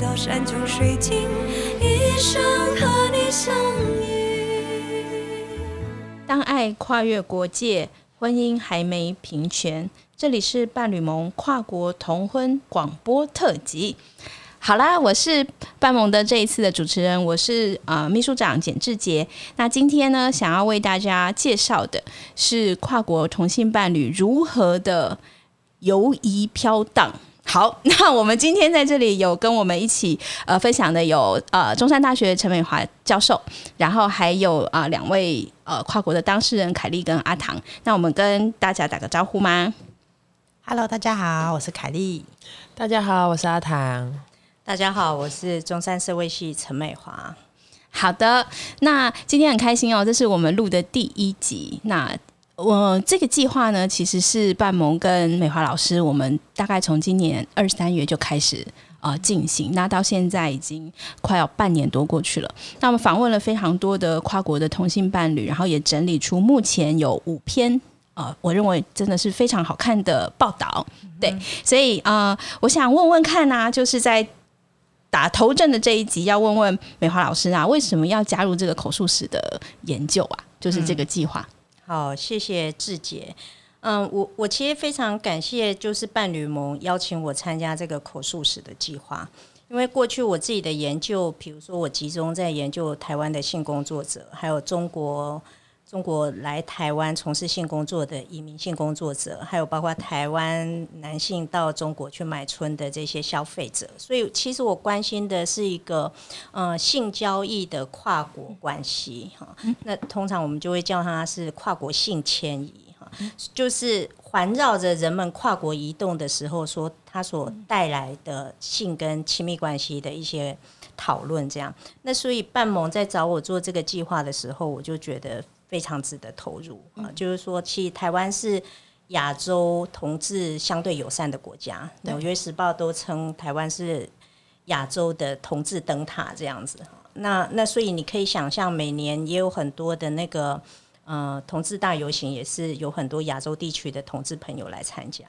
到山穷水尽，一生和你相遇。当爱跨越国界，婚姻还没平权。这里是伴侣盟跨国同婚广播特辑。好啦，我是伴盟的这一次的主持人，我是呃秘书长简志杰。那今天呢，想要为大家介绍的是跨国同性伴侣如何的游移飘荡。好，那我们今天在这里有跟我们一起呃分享的有呃中山大学陈美华教授，然后还有啊、呃两位呃跨国的当事人凯丽跟阿唐。那我们跟大家打个招呼吗？Hello，大家好，我是凯丽。大家好，我是阿唐。大家好，我是中山社会系陈美华。好的，那今天很开心哦，这是我们录的第一集。那我这个计划呢，其实是半萌跟美华老师，我们大概从今年二三月就开始呃进行，那到现在已经快要半年多过去了。那我们访问了非常多的跨国的同性伴侣，然后也整理出目前有五篇。呃，我认为真的是非常好看的报道，对，所以呃，我想问问看啊，就是在打头阵的这一集，要问问美华老师啊，为什么要加入这个口述史的研究啊？就是这个计划。好，谢谢志杰。嗯，我我其实非常感谢，就是伴侣盟邀请我参加这个口述史的计划。因为过去我自己的研究，比如说我集中在研究台湾的性工作者，还有中国中国来台湾从事性工作的移民性工作者，还有包括台湾男性到中国去买春的这些消费者。所以其实我关心的是一个呃性交易的跨国关系哈。那通常我们就会叫它是跨国性迁移哈，就是环绕着人们跨国移动的时候，说它所带来的性跟亲密关系的一些讨论。这样，那所以半盟在找我做这个计划的时候，我就觉得非常值得投入啊。就是说，其实台湾是。亚洲同志相对友善的国家，《纽约时报》都称台湾是亚洲的同志灯塔这样子。那那所以你可以想象，每年也有很多的那个呃同志大游行，也是有很多亚洲地区的同志朋友来参加。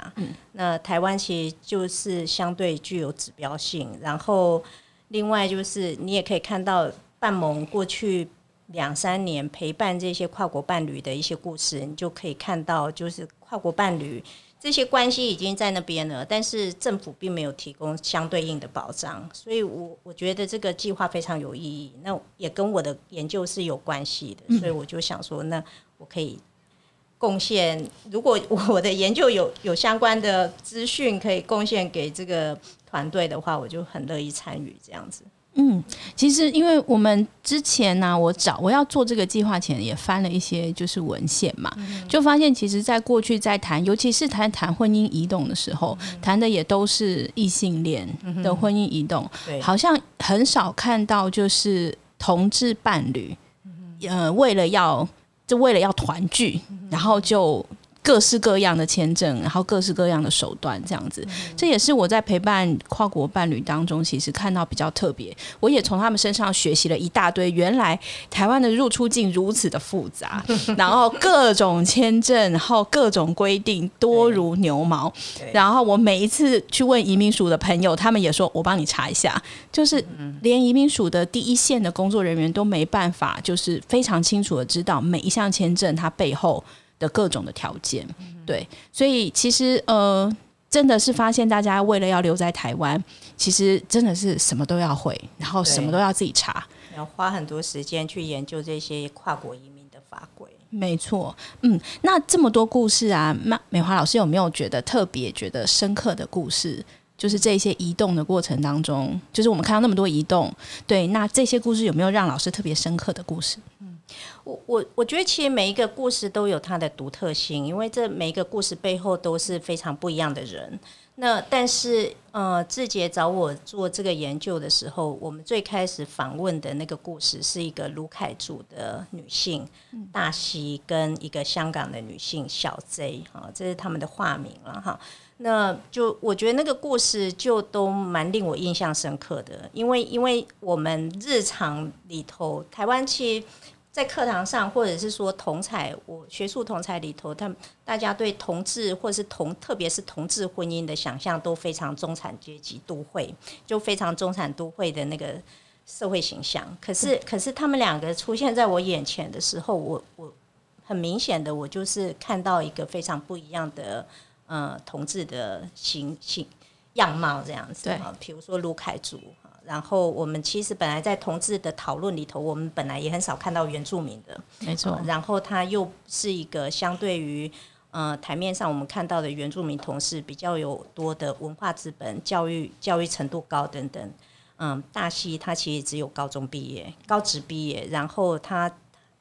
那台湾其实就是相对具有指标性，然后另外就是你也可以看到半盟过去。两三年陪伴这些跨国伴侣的一些故事，你就可以看到，就是跨国伴侣这些关系已经在那边了，但是政府并没有提供相对应的保障，所以我我觉得这个计划非常有意义，那也跟我的研究是有关系的，所以我就想说，那我可以贡献，如果我的研究有 有相关的资讯可以贡献给这个团队的话，我就很乐意参与这样子。嗯，其实因为我们之前呢、我找我要做这个计划前也翻了一些就是文献嘛，就发现其实在过去在谈，尤其是谈谈婚姻移动的时候，谈的也都是异性恋的婚姻移动，对，好像很少看到就是同志伴侣，呃，为了要就为了要团聚，然后就。各式各样的签证，然后各式各样的手段，这样子，这也是我在陪伴跨国伴侣当中，其实看到比较特别。我也从他们身上学习了一大堆，原来台湾的入出境如此的复杂，然后各种签证，然后各种规定多如牛毛。然后我每一次去问移民署的朋友，他们也说我帮你查一下，就是连移民署的第一线的工作人员都没办法，就是非常清楚的知道每一项签证它背后的各种的条件。对，所以其实呃。真的是发现大家为了要留在台湾，其实真的是什么都要会，然后什么都要自己查。要花很多时间去研究这些跨国移民的法规。没错，嗯，那这么多故事啊，那美华老师有没有觉得特别觉得深刻的故事？就是这些移动的过程当中，就是我们看到那么多移动，对，那这些故事有没有让老师特别深刻的故事？我我我觉得其实每一个故事都有它的独特性，因为这每一个故事背后都是非常不一样的人。那但是呃，志杰找我做这个研究的时候，我们最开始访问的那个故事是一个卢凯族的女性大西跟一个香港的女性小 Z 哈，这是他们的化名了哈。那就我觉得那个故事就都蛮令我印象深刻的，因为因为我们日常里头，台湾其实在课堂上，或者是说同才，我学术同才里头，他们大家对同志或是同，特别是同志婚姻的想象都非常中产阶级都会，就非常中产都会的那个社会形象。可是，可是他们两个出现在我眼前的时候，我我很明显的，我就是看到一个非常不一样的呃同志的形形样貌这样子。对啊，比如说卢凯族。然后我们其实本来在同志的讨论里头，我们本来也很少看到原住民的，没错。然后他又是一个相对于呃台面上我们看到的原住民同事比较有多的文化资本、教育教育程度高等等。嗯，大西他其实只有高中毕业、高职毕业，然后他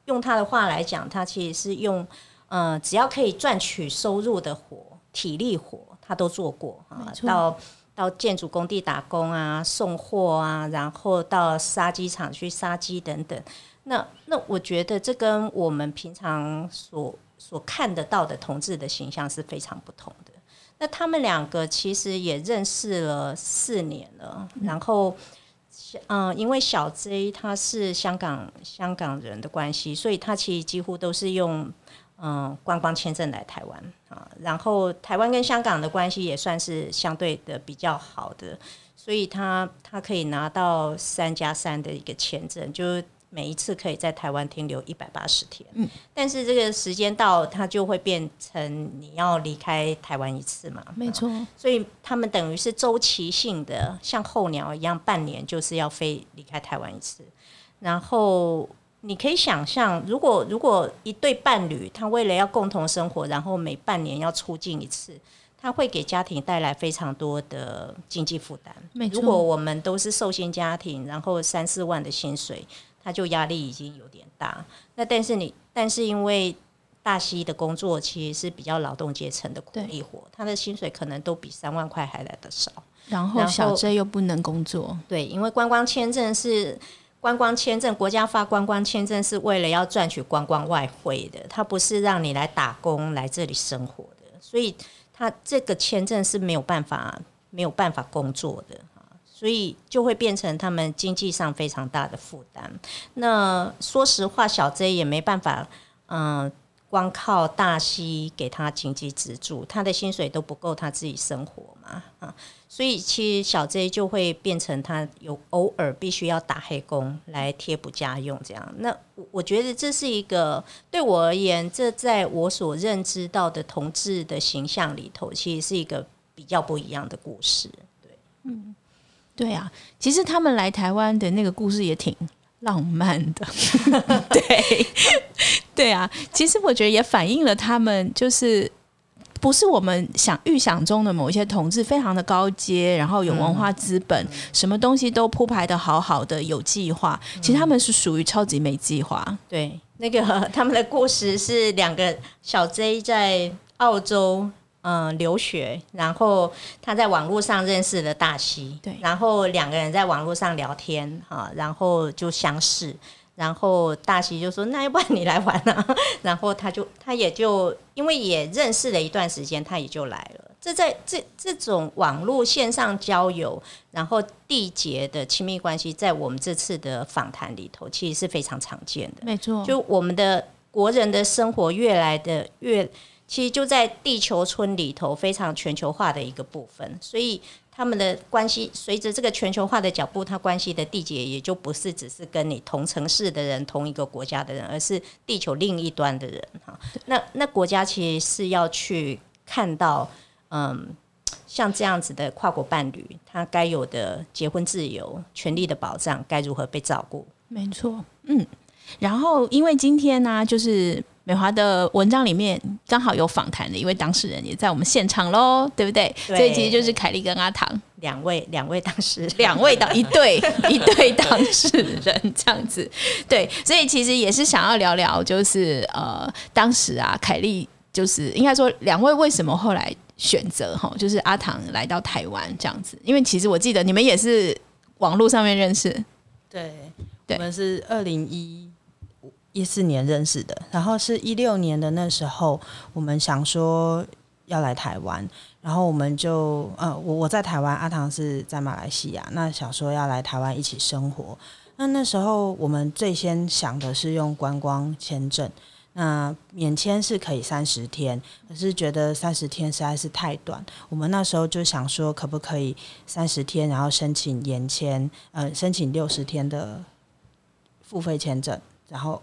用他的话来讲，他其实是用呃只要可以赚取收入的活、体力活，他都做过啊，到。到建筑工地打工啊，送货啊，然后到杀鸡场去杀鸡等等。那那我觉得这跟我们平常所所看得到的同志的形象是非常不同的。那他们两个其实也认识了四年了，然后嗯，因为小 J 他是香港香港人的关系，所以他其实几乎都是用。嗯，观光签证来台湾啊，然后台湾跟香港的关系也算是相对的比较好的，所以他他可以拿到三加三的一个签证，就每一次可以在台湾停留一百八十天。嗯，但是这个时间到，他就会变成你要离开台湾一次嘛？没错，所以他们等于是周期性的，像候鸟一样，半年就是要飞离开台湾一次，然后。你可以想象，如果如果一对伴侣，他为了要共同生活，然后每半年要出境一次，他会给家庭带来非常多的经济负担。如果我们都是寿星家庭，然后三四万的薪水，他就压力已经有点大。那但是你，但是因为大西的工作其实是比较劳动阶层的苦力活，他的薪水可能都比三万块还来得少。然后小 J 又不能工作，对，因为观光签证是。观光签证，国家发观光签证是为了要赚取观光外汇的，它不是让你来打工来这里生活的，所以他这个签证是没有办法没有办法工作的所以就会变成他们经济上非常大的负担。那说实话，小 J 也没办法，嗯，光靠大西给他经济资助，他的薪水都不够他自己生活嘛，啊。所以其实小 J 就会变成他有偶尔必须要打黑工来贴补家用这样。那我觉得这是一个对我而言，这在我所认知到的同志的形象里头，其实是一个比较不一样的故事。对，嗯，对啊，其实他们来台湾的那个故事也挺浪漫的。对，对啊，其实我觉得也反映了他们就是。不是我们想预想中的某一些同志非常的高阶，然后有文化资本，什么东西都铺排的好好的，有计划。其实他们是属于超级没计划。对，那个 他们的故事是两个小 J 在澳洲嗯留学，然后他在网络上认识了大西，对，然后两个人在网络上聊天啊，然后就相识。然后大西就说：“那要不然你来玩啊？” 然后他就他也就因为也认识了一段时间，他也就来了。这在这这种网络线上交友，然后缔结的亲密关系，在我们这次的访谈里头，其实是非常常见的。没错，就我们的国人的生活越来的越，其实就在地球村里头非常全球化的一个部分，所以。他们的关系随着这个全球化的脚步，它关系的缔结也就不是只是跟你同城市的人、同一个国家的人，而是地球另一端的人哈。那那国家其实是要去看到，嗯，像这样子的跨国伴侣，他该有的结婚自由、权利的保障该如何被照顾？没错，嗯。然后因为今天呢，就是。美华的文章里面刚好有访谈的一位当事人也在我们现场喽，对不对？所以其实就是凯莉跟阿唐两位两位当事人，两位当一对 一对当事人这样子。对，所以其实也是想要聊聊，就是呃，当时啊，凯莉就是应该说两位为什么后来选择哈，就是阿唐来到台湾这样子？因为其实我记得你们也是网络上面认识，对，我们是二零一。一四年认识的，然后是一六年的那时候，我们想说要来台湾，然后我们就呃，我我在台湾，阿唐是在马来西亚，那想说要来台湾一起生活。那那时候我们最先想的是用观光签证，那免签是可以三十天，可是觉得三十天实在是太短，我们那时候就想说可不可以三十天，然后申请延签，呃，申请六十天的付费签证，然后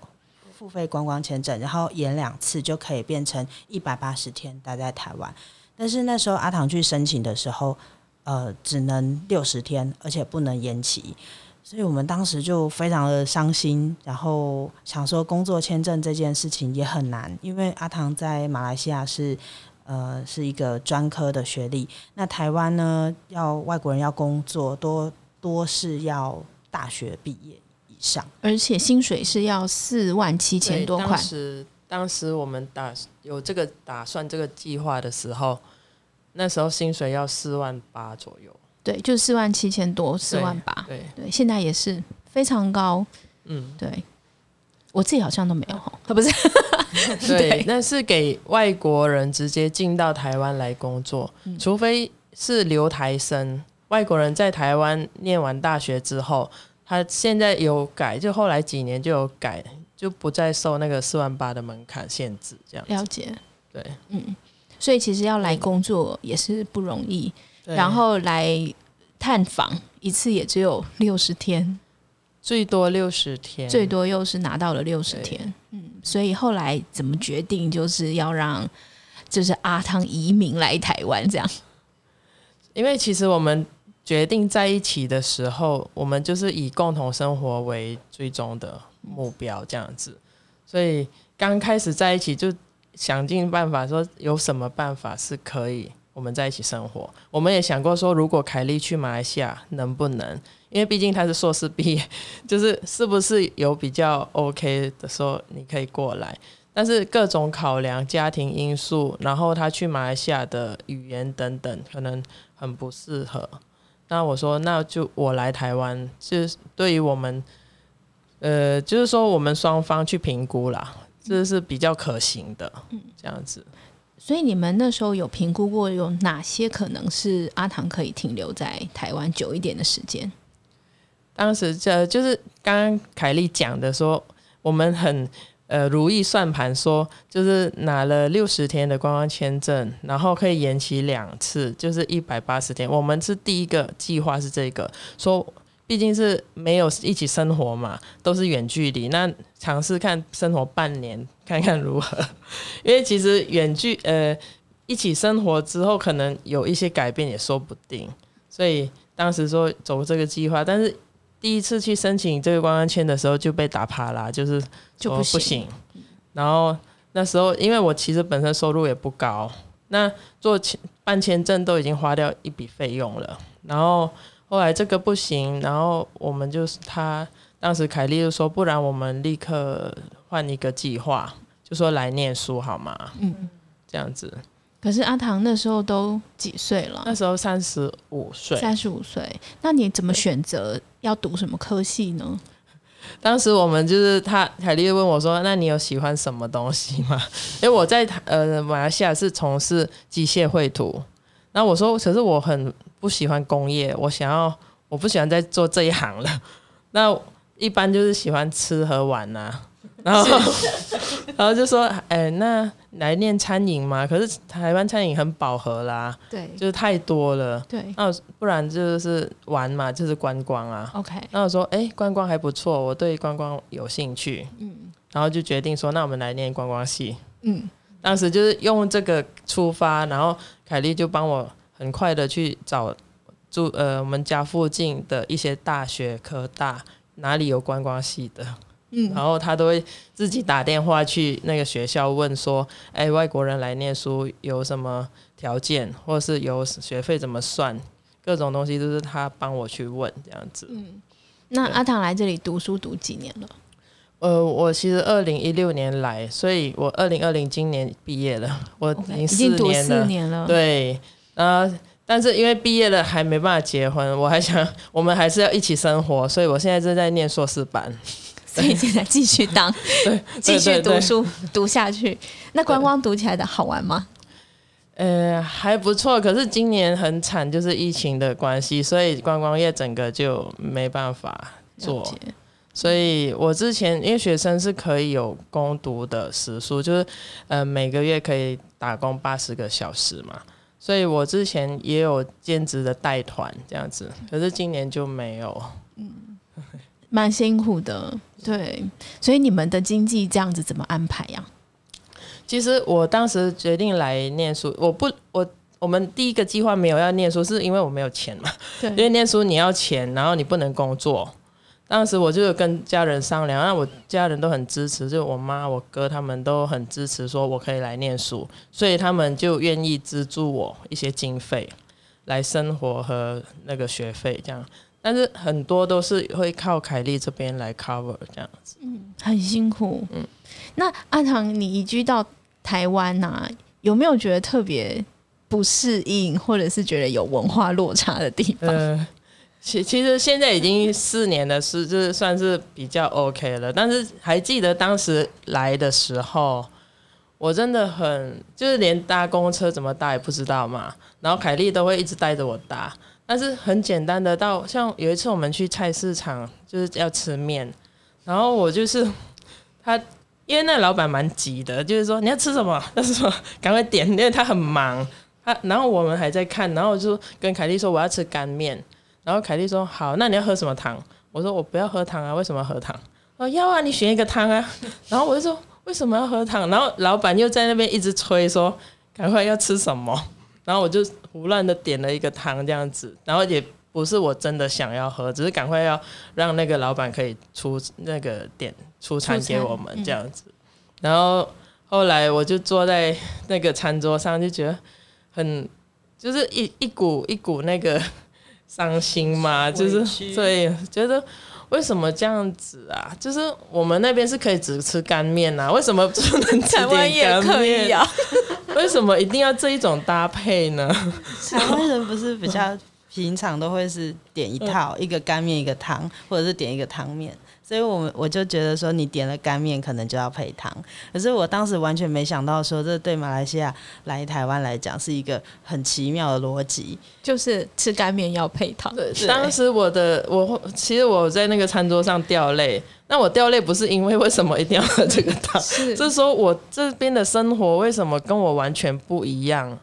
付费观光签证，然后延两次就可以变成一百八十天待在台湾。但是那时候阿唐去申请的时候，呃，只能六十天，而且不能延期。所以我们当时就非常的伤心，然后想说工作签证这件事情也很难，因为阿唐在马来西亚是呃是一个专科的学历，那台湾呢要外国人要工作多多是要大学毕业以上，而且薪水是要四万七千多块。当。时当时我们打有这个打算这个计划的时候，那时候薪水要四万八左右，对，就四万七千多，四万八。对，对，现在也是非常高。嗯，对，我自己好像都没有哈，啊不是，对，那是给外国人直接进到台湾来工作，嗯。除非是留台生，外国人在台湾念完大学之后，他现在有改，就后来几年就有改，就不再受那个四万八的门槛限制，这样子。了解。对，嗯所以其实要来工作也是不容易，对然后来探访一次也只有六十天，最多六十天，最多又是拿到了六十天。嗯，所以后来怎么决定就是要让就是阿汤移民来台湾这样？因为其实我们决定在一起的时候，我们就是以共同生活为最终的目标，这样子。所以刚开始在一起就想尽办法说有什么办法是可以我们在一起生活。我们也想过说，如果凯莉去马来西亚能不能？因为毕竟她是硕士毕业，就是是不是有比较 OK 的说你可以过来。但是各种考量、家庭因素，然后他去马来西亚的语言等等，可能很不适合。那我说，那就我来台湾，就是对于我们，呃，就是说我们双方去评估啦，这是比较可行的，这样子。所以你们那时候有评估过有哪些可能是阿唐可以停留在台湾久一点的时间？当时这就是刚刚凯莉讲的说，我们很呃如意算盘说，就是拿了六十天的观光签证，然后可以延期两次，就是一百八十天。我们是第一个计划是这个，说毕竟是没有一起生活嘛，都是远距离，那尝试看生活半年，看看如何。因为其实远距呃一起生活之后，可能有一些改变也说不定，所以当时说走这个计划，但是。第一次去申请这个观光签的时候就被打趴啦，就是说就不行不行。然后那时候因为我其实本身收入也不高，那做签办签证都已经花掉一笔费用了，然后后来这个不行，然后我们就是他当时凯莉就说，不然我们立刻换一个计划，就说来念书好吗？嗯，这样子。可是阿唐那时候都几岁了？那时候三十五岁，三十五岁。那你怎么选择要读什么科系呢？当时我们就是他凯丽问我说：“那你有喜欢什么东西吗？” 因为我在呃马来西亚是从事机械绘图，那我说：“可是我很不喜欢工业，我想要我不喜欢再做这一行了。”那一般就是喜欢吃和玩呐、然后 然后就说：“哎、那来念餐饮嘛？可是台湾餐饮很饱和啦，对就是太多了。对那不然就是玩嘛，就是观光啊。”，OK，那我说，哎、观光还不错，我对观光有兴趣，嗯然后就决定说，那我们来念观光系。嗯，当时就是用这个出发，然后凯莉就帮我很快的去找住呃我们家附近的一些大学科大哪里有观光系的，嗯然后他都会自己打电话去那个学校问说，哎、外国人来念书有什么条件，或者是有学费怎么算，各种东西都是他帮我去问这样子。嗯那阿唐来这里读书读几年了？呃，我其实二零一六年来，所以我二零二零今年毕业了，我已经读年了。四年了。，对，呃，但是因为毕业了还没办法结婚，我还想我们还是要一起生活，所以我现在正在念硕士班。所以现在继续当，对 继续读书读下去。那观光读起来的好玩吗？呃，还不错，可是今年很惨，就是疫情的关系，所以观光业整个就没办法做。所以我之前因为学生是可以有攻读的时数，就是呃每个月可以打工八十个小时嘛，所以我之前也有兼职的带团这样子，可是今年就没有。蛮辛苦的，对，所以你们的经济这样子怎么安排呀？其实我当时决定来念书，我不我。我们第一个计划没有要念书，是因为我没有钱嘛。对因为念书你要钱，然后你不能工作。当时我就有跟家人商量，那我家人都很支持，就我妈、我哥他们都很支持，说我可以来念书，所以他们就愿意资助我一些经费来生活和那个学费这样。但是很多都是会靠凯莉这边来 cover 这样子。嗯很辛苦。嗯，那阿唐，你移居到台湾呐、有没有觉得特别不适应，或者是觉得有文化落差的地方？呃，其其实现在已经四年了，是就是算是比较 OK 了。但是还记得当时来的时候，我真的很就是连搭公车怎么搭也不知道嘛。然后凯莉都会一直带着我搭，但是很简单的到像有一次我们去菜市场就是要吃面，然后我就是他。因为那老板蛮急的，就是说你要吃什么，他说赶快点，因为他很忙。他然后我们还在看，然后我就跟凯莉说我要吃干面，然后凯莉说好，那你要喝什么汤？我说我不要喝汤啊，为什么喝汤？哦要啊，你选一个汤啊。然后我就说为什么要喝汤？然后老板又在那边一直催说赶快要吃什么，然后我就胡乱的点了一个汤这样子，然后也不是我真的想要喝，只是赶快要让那个老板可以出那个点出餐给我们这样子。然后后来我就坐在那个餐桌上，就觉得很就是一一股一股那个 伤心嘛，就是所以，觉得为什么这样子啊？就是我们那边是可以只吃干面啊，为什么不能吃台湾点干也可以面？啊，为什么一定要这一种搭配呢？台湾人不是比较平常都会是点一套，一个干面一个汤，或者是点一个汤面。所以我们我就觉得说，你点了干面，可能就要配汤。可是我当时完全没想到说，这对马来西亚来台湾来讲是一个很奇妙的逻辑。就是吃干面要配汤。对，当时我的我其实我在那个餐桌上掉泪，那我掉泪不是因为为什么一定要喝这个汤，是是说我这边的生活为什么跟我完全不一样？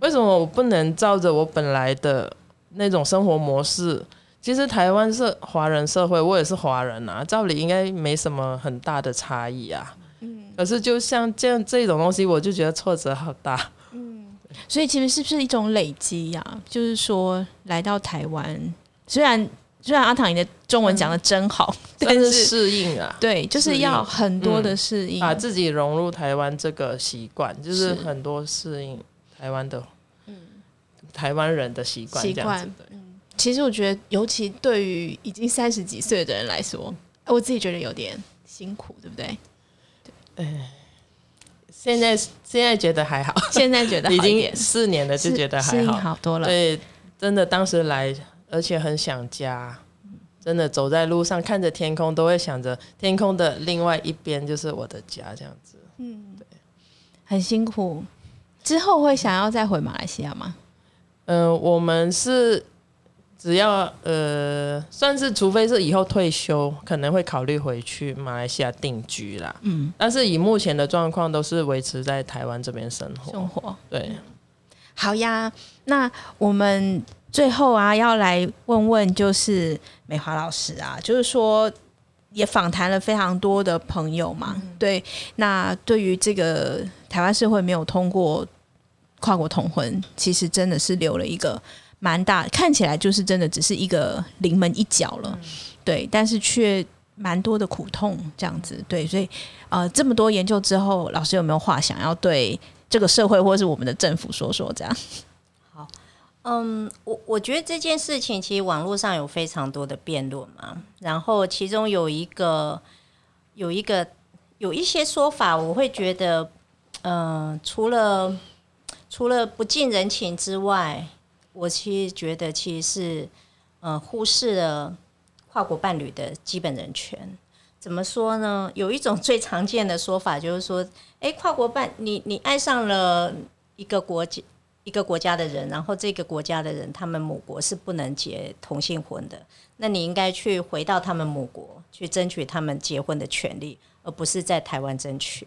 为什么我不能照着我本来的那种生活模式？其实台湾是华人社会，我也是华人啊，照理应该没什么很大的差异啊。可是就像这样这种东西，我就觉得挫折好大。所以其实是不是一种累积呀、就是说来到台湾，虽然虽然阿唐你的中文讲的真好，但但是是适应啊，对，就是要很多的适应。把自己融入台湾这个习惯，就是很多适应台湾的，台湾人的习惯习这样子惯。对。其实我觉得，尤其对于已经三十几岁的人来说，我自己觉得有点辛苦，对不对？对，哎现在现在觉得还好，现在觉得 已经四年了，就觉得还好。好多了。对，真的当时来，而且很想家。真的走在路上，看着天空，都会想着天空的另外一边就是我的家，这样子。嗯，对很辛苦。之后会想要再回马来西亚吗？嗯、我们是只要呃，算是除非是以后退休，可能会考虑回去马来西亚定居啦。嗯，但是以目前的状况，都是维持在台湾这边生活。生活对，好呀。那我们最后啊，要来问问，就是美华老师啊，就是说。也访谈了非常多的朋友嘛，对。那对于这个台湾社会没有通过跨国同婚，其实真的是留了一个蛮大，看起来就是真的只是一个临门一脚了，对。但是却蛮多的苦痛这样子，对。所以呃，这么多研究之后，老师有没有话想要对这个社会或是我们的政府说说？这样，好嗯，我我觉得这件事情其实网络上有非常多的辩论嘛，然后其中有一个有一个有一些说法，我会觉得，嗯、除了除了不近人情之外，我其实觉得其实是呃忽视了跨国伴侣的基本人权。怎么说呢？有一种最常见的说法就是说，诶，跨国伴你你爱上了一个国家。一个国家的人，然后这个国家的人，他们母国是不能结同性婚的，那你应该去回到他们母国去争取他们结婚的权利，而不是在台湾争取。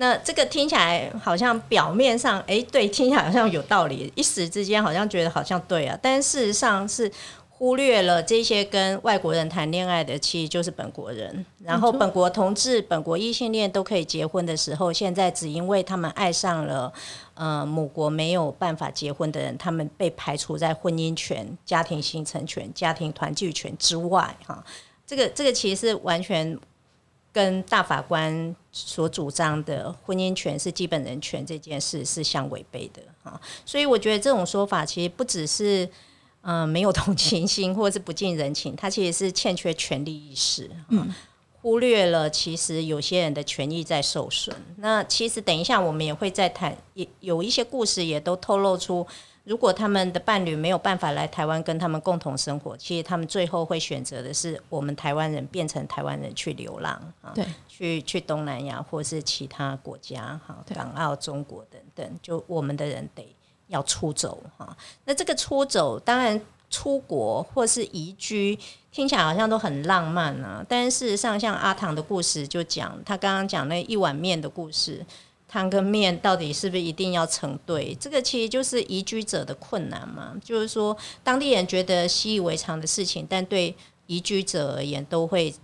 那这个听起来好像表面上，哎，对，听起来好像有道理，一时之间好像觉得好像对啊，但事实上是忽略了这些跟外国人谈恋爱的，其实就是本国人。然后本国同志、本国异性恋都可以结婚的时候，现在只因为他们爱上了呃母国没有办法结婚的人，他们被排除在婚姻权、家庭形成权、家庭团聚权之外，哈，这个这个其实是完全。跟大法官所主张的婚姻权是基本人权这件事是相违背的啊，所以我觉得这种说法其实不只是嗯没有同情心 或者是不近人情，它其实是欠缺权利意识，嗯，忽略了其实有些人的权益在受损。那其实等一下我们也会再谈，也有一些故事也都透露出。如果他们的伴侣没有办法来台湾跟他们共同生活，其实他们最后会选择的是我们台湾人变成台湾人去流浪啊，对，去去东南亚或是其他国家哈，港澳、中国等等，就我们的人得要出走哈。那这个出走，当然出国或是移居，听起来好像都很浪漫啊，但是事实上，像阿唐的故事就讲，他刚刚讲那一碗面的故事。汤跟面到底是不是一定要成对？这个其实就是移居者的困难嘛。就是说，当地人觉得习以为常的事情，但对移居者而言，都会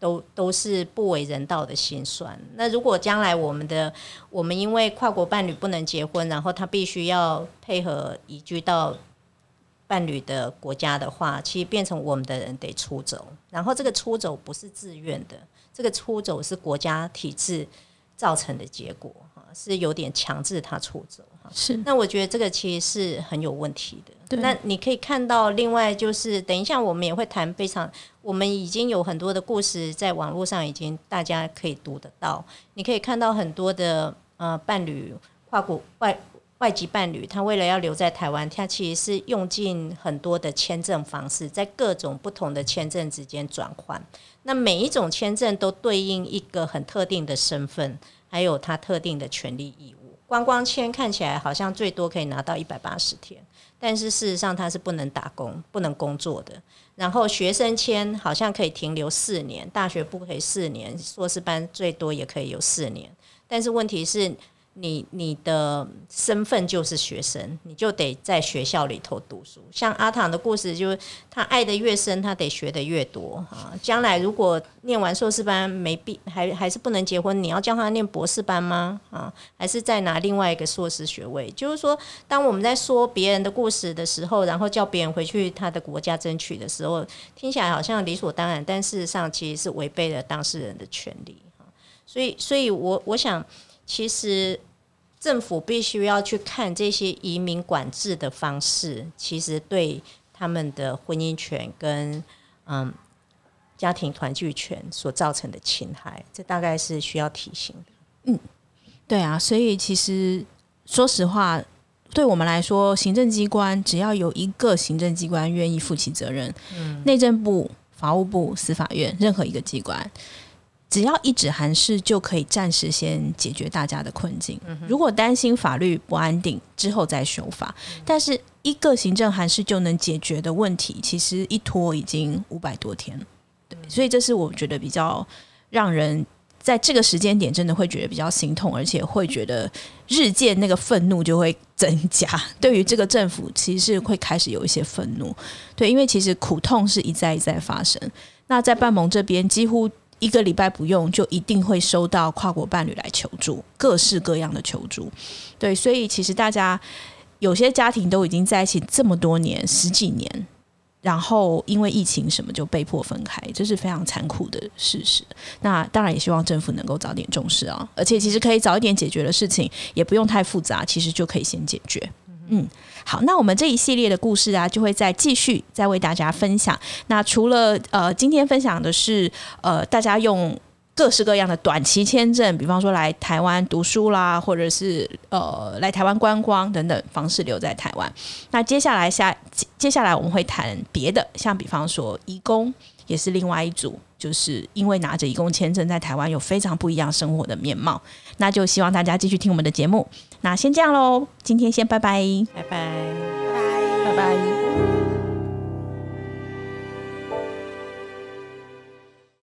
都都是不为人道的心酸。那如果将来我们的我们因为跨国伴侣不能结婚，然后他必须要配合移居到伴侣的国家的话，其实变成我们的人得出走。然后这个出走不是自愿的，这个出走是国家体制。造成的结果哈是有点强制他出走哈，是那我觉得这个其实是很有问题的。那你可以看到，另外就是等一下我们也会谈非常，我们已经有很多的故事在网络上已经大家可以读得到。你可以看到很多的呃伴侣跨国外外籍伴侣，他为了要留在台湾，他其实是用尽很多的签证方式，在各种不同的签证之间转换。那每一种签证都对应一个很特定的身份，还有他特定的权利义务。观光签看起来好像最多可以拿到一百八十天，但是事实上他是不能打工、不能工作的。然后学生签好像可以停留四年，大学不可以四年，硕士班最多也可以有四年。但是问题是。你你的身份就是学生，你就得在学校里头读书。像阿唐的故事，就是他爱的越深，他得学的越多啊。将来如果念完硕士班没毕，还还是不能结婚，你要教他念博士班吗？啊，还是再拿另外一个硕士学位？就是说，当我们在说别人的故事的时候，然后叫别人回去他的国家争取的时候，听起来好像理所当然，但事实上其实是违背了当事人的权利所以，所以我我想，其实。政府必须要去看这些移民管制的方式，其实对他们的婚姻权跟嗯家庭团聚权所造成的侵害，这大概是需要提醒的。嗯，对啊，所以其实说实话，对我们来说，行政机关只要有一个行政机关愿意负起责任，嗯，内政部、法务部、司法院任何一个机关。只要一纸函释就可以暂时先解决大家的困境。如果担心法律不安定，之后再修法。但是一个行政函释就能解决的问题，其实一拖已经五百多天。对，所以这是我觉得比较让人在这个时间点真的会觉得比较心痛，而且会觉得日渐那个愤怒就会增加。对于这个政府，其实是会开始有一些愤怒。对，因为其实苦痛是一再一再发生。那在半盟这边，几乎。一个礼拜不用，就一定会收到跨国伴侣来求助，各式各样的求助。对，所以其实大家有些家庭都已经在一起这么多年，十几年，然后因为疫情什么就被迫分开，这是非常残酷的事实。那当然也希望政府能够早点重视啊，而且其实可以早一点解决的事情，也不用太复杂，其实就可以先解决。嗯好那我们这一系列的故事啊就会再继续再为大家分享。那除了呃今天分享的是呃大家用各式各样的短期签证比方说来台湾读书啦或者是呃来台湾观光等等方式留在台湾。那接下来下接下来我们会谈别的像比方说义工也是另外一组就是因为拿着义工签证在台湾有非常不一样生活的面貌。那就希望大家继续听我们的节目。那先这样喽，今天先拜拜，拜拜，拜拜，拜拜。